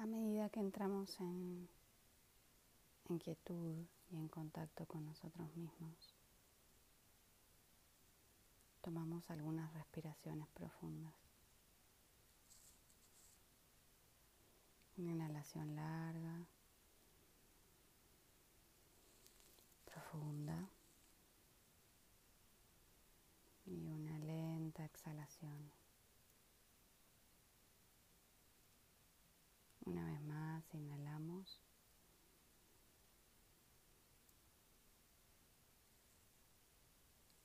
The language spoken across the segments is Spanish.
A medida que entramos en, en quietud y en contacto con nosotros mismos, tomamos algunas respiraciones profundas. Una inhalación larga, profunda y una lenta exhalación. Una vez más, inhalamos.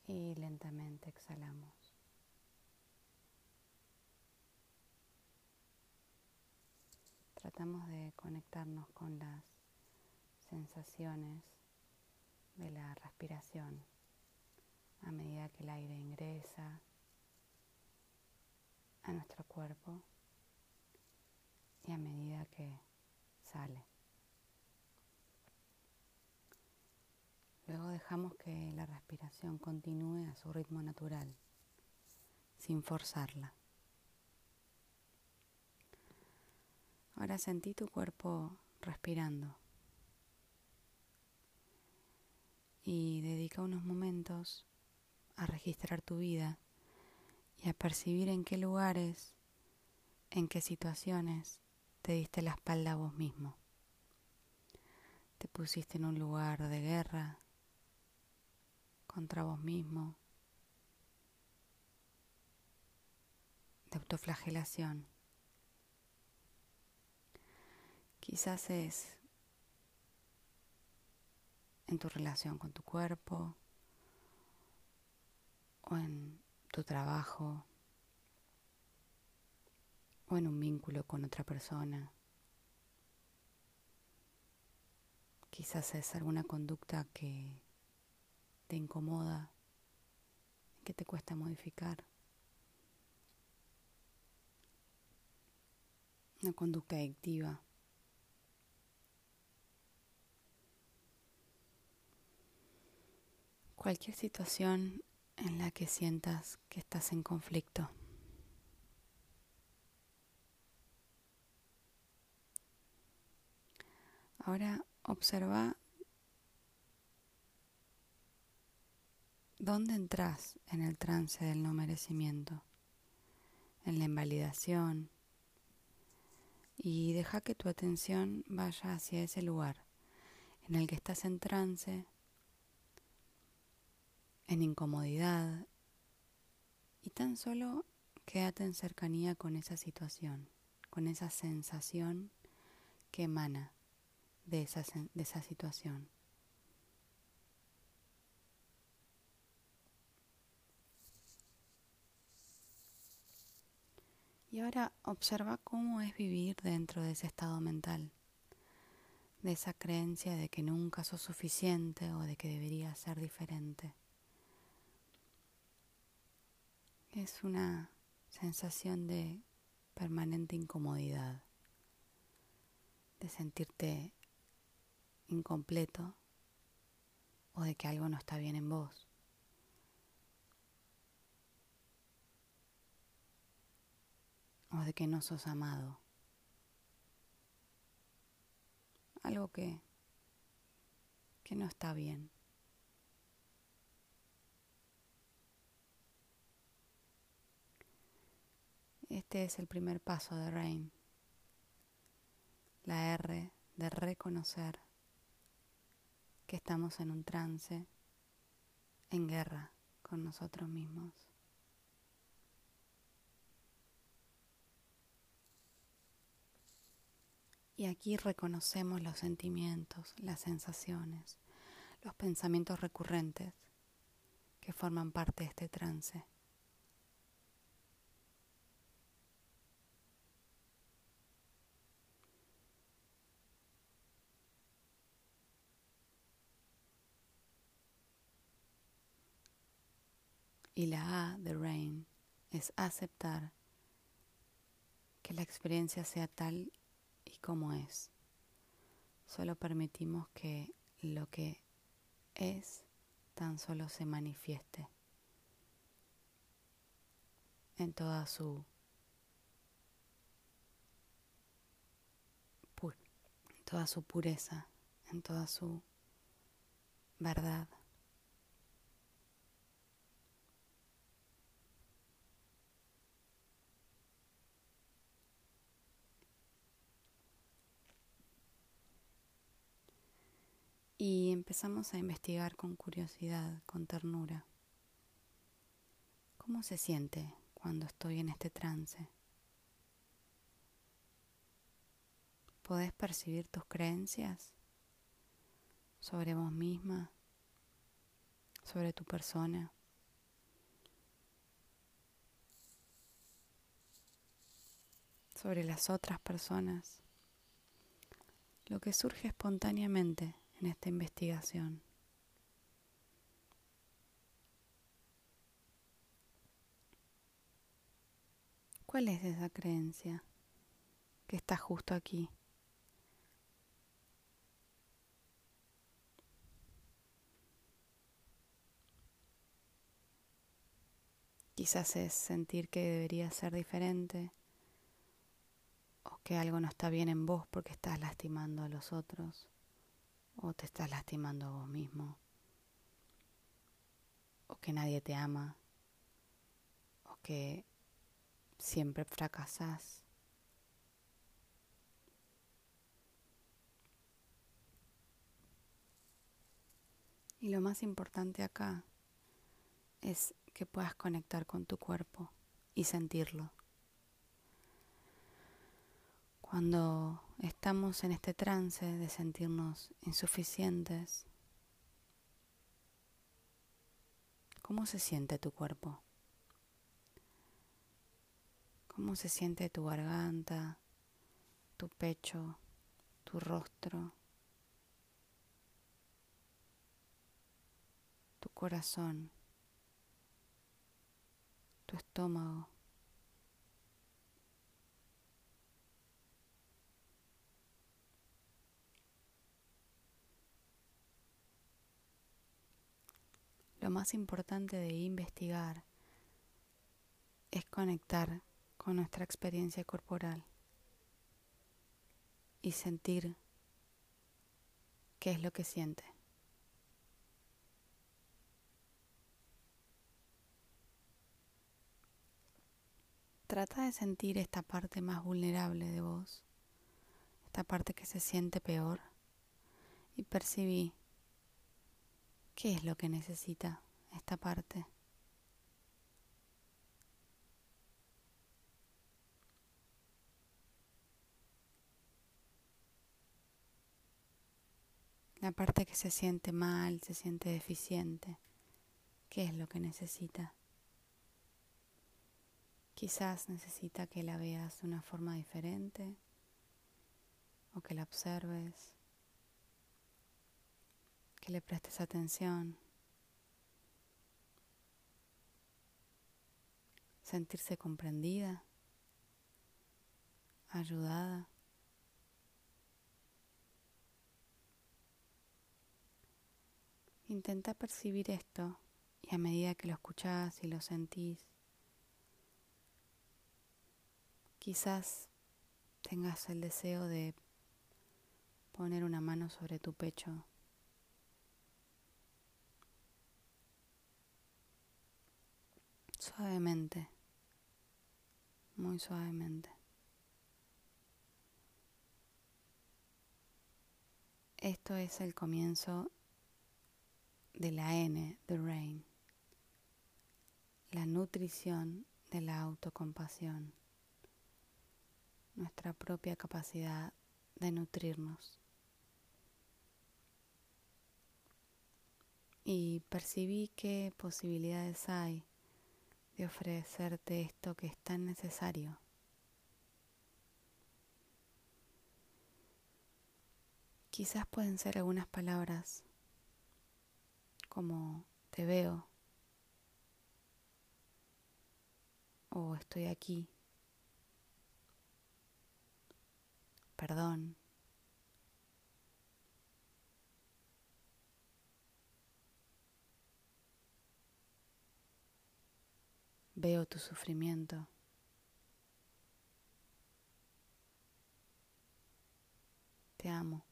Y lentamente exhalamos. Tratamos de conectarnos con las sensaciones de la respiración a medida que el aire ingresa a nuestro cuerpo y a medida que sale. Luego dejamos que la respiración continúe a su ritmo natural, sin forzarla. Ahora sentí tu cuerpo respirando y dedica unos momentos a registrar tu vida y a percibir en qué lugares, en qué situaciones te diste la espalda a vos mismo. Te pusiste en un lugar de guerra contra vos mismo, de autoflagelación. Quizás es en tu relación con tu cuerpo o en tu trabajo o en un vínculo con otra persona. Quizás es alguna conducta que te incomoda, que te cuesta modificar. Una conducta adictiva. Cualquier situación en la que sientas que estás en conflicto. Ahora observa dónde entras en el trance del no merecimiento, en la invalidación, y deja que tu atención vaya hacia ese lugar en el que estás en trance, en incomodidad, y tan solo quédate en cercanía con esa situación, con esa sensación que emana de esa, de esa situación. Y ahora observa cómo es vivir dentro de ese estado mental, de esa creencia de que nunca sos suficiente o de que debería ser diferente. Es una sensación de permanente incomodidad, de sentirte incompleto o de que algo no está bien en vos. O de que no sos amado. Algo que, que no está bien. Este es el primer paso de Rain. La R de reconocer que estamos en un trance, en guerra con nosotros mismos. Y aquí reconocemos los sentimientos, las sensaciones, los pensamientos recurrentes que forman parte de este trance. Y la A de Rain es aceptar que la experiencia sea tal y como es. Solo permitimos que lo que es tan solo se manifieste en toda su toda su pureza, en toda su verdad. Y empezamos a investigar con curiosidad, con ternura. ¿Cómo se siente cuando estoy en este trance? ¿Podés percibir tus creencias sobre vos misma, sobre tu persona? sobre las otras personas, lo que surge espontáneamente en esta investigación. ¿Cuál es esa creencia que está justo aquí? Quizás es sentir que debería ser diferente o que algo no está bien en vos porque estás lastimando a los otros o te estás lastimando a vos mismo o que nadie te ama o que siempre fracasás. Y lo más importante acá es que puedas conectar con tu cuerpo y sentirlo. Cuando estamos en este trance de sentirnos insuficientes, ¿cómo se siente tu cuerpo? ¿Cómo se siente tu garganta, tu pecho, tu rostro, tu corazón? tu estómago. Lo más importante de investigar es conectar con nuestra experiencia corporal y sentir qué es lo que siente. Trata de sentir esta parte más vulnerable de vos, esta parte que se siente peor, y percibí qué es lo que necesita esta parte. La parte que se siente mal, se siente deficiente, ¿qué es lo que necesita? Quizás necesita que la veas de una forma diferente o que la observes, que le prestes atención, sentirse comprendida, ayudada. Intenta percibir esto y a medida que lo escuchás y lo sentís, Quizás tengas el deseo de poner una mano sobre tu pecho. Suavemente, muy suavemente. Esto es el comienzo de la N de Rain, la nutrición de la autocompasión nuestra propia capacidad de nutrirnos. Y percibí qué posibilidades hay de ofrecerte esto que es tan necesario. Quizás pueden ser algunas palabras como te veo o estoy aquí. perdón. Veo tu sufrimiento. Te amo.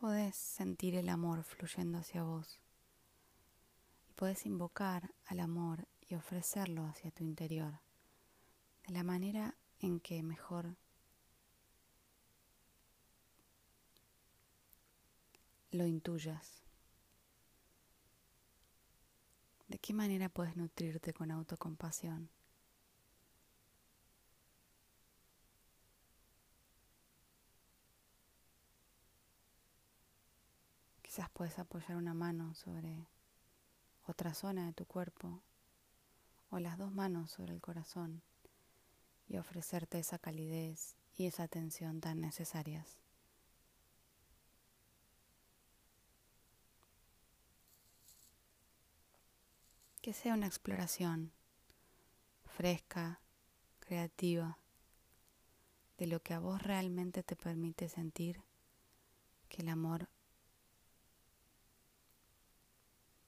Podés sentir el amor fluyendo hacia vos y podés invocar al amor y ofrecerlo hacia tu interior de la manera en que mejor lo intuyas. ¿De qué manera puedes nutrirte con autocompasión? Quizás puedes apoyar una mano sobre otra zona de tu cuerpo o las dos manos sobre el corazón y ofrecerte esa calidez y esa atención tan necesarias. Que sea una exploración fresca, creativa, de lo que a vos realmente te permite sentir que el amor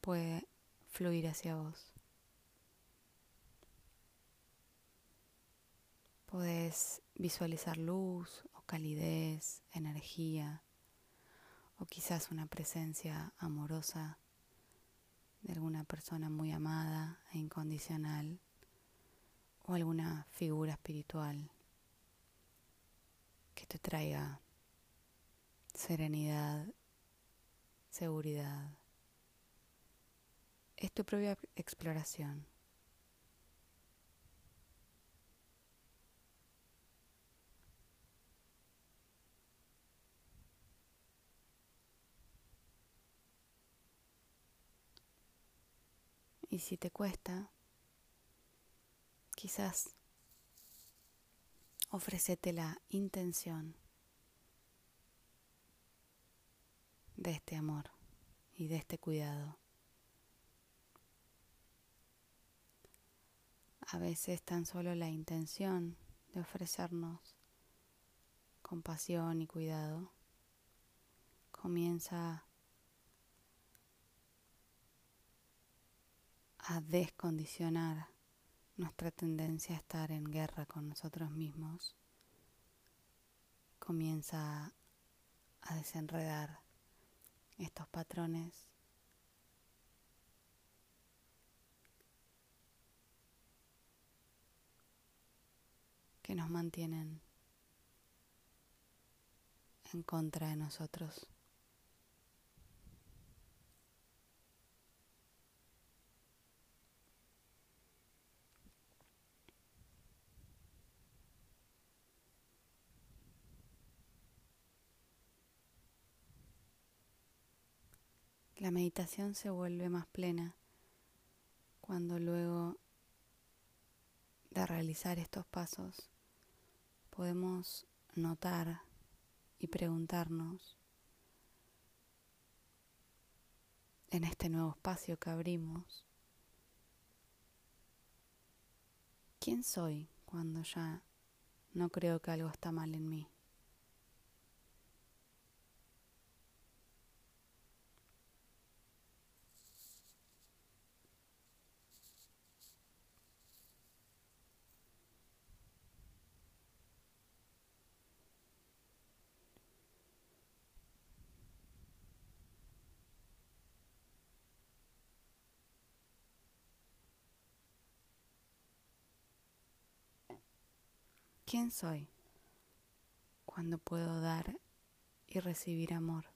puede fluir hacia vos. Podés visualizar luz o calidez, energía o quizás una presencia amorosa de alguna persona muy amada e incondicional o alguna figura espiritual que te traiga serenidad, seguridad es tu propia exploración. Y si te cuesta, quizás ofrecete la intención de este amor y de este cuidado. a veces tan solo la intención de ofrecernos compasión y cuidado comienza a descondicionar nuestra tendencia a estar en guerra con nosotros mismos, comienza a desenredar estos patrones que nos mantienen en contra de nosotros. La meditación se vuelve más plena cuando luego de realizar estos pasos podemos notar y preguntarnos en este nuevo espacio que abrimos, ¿quién soy cuando ya no creo que algo está mal en mí? ¿Quién soy cuando puedo dar y recibir amor?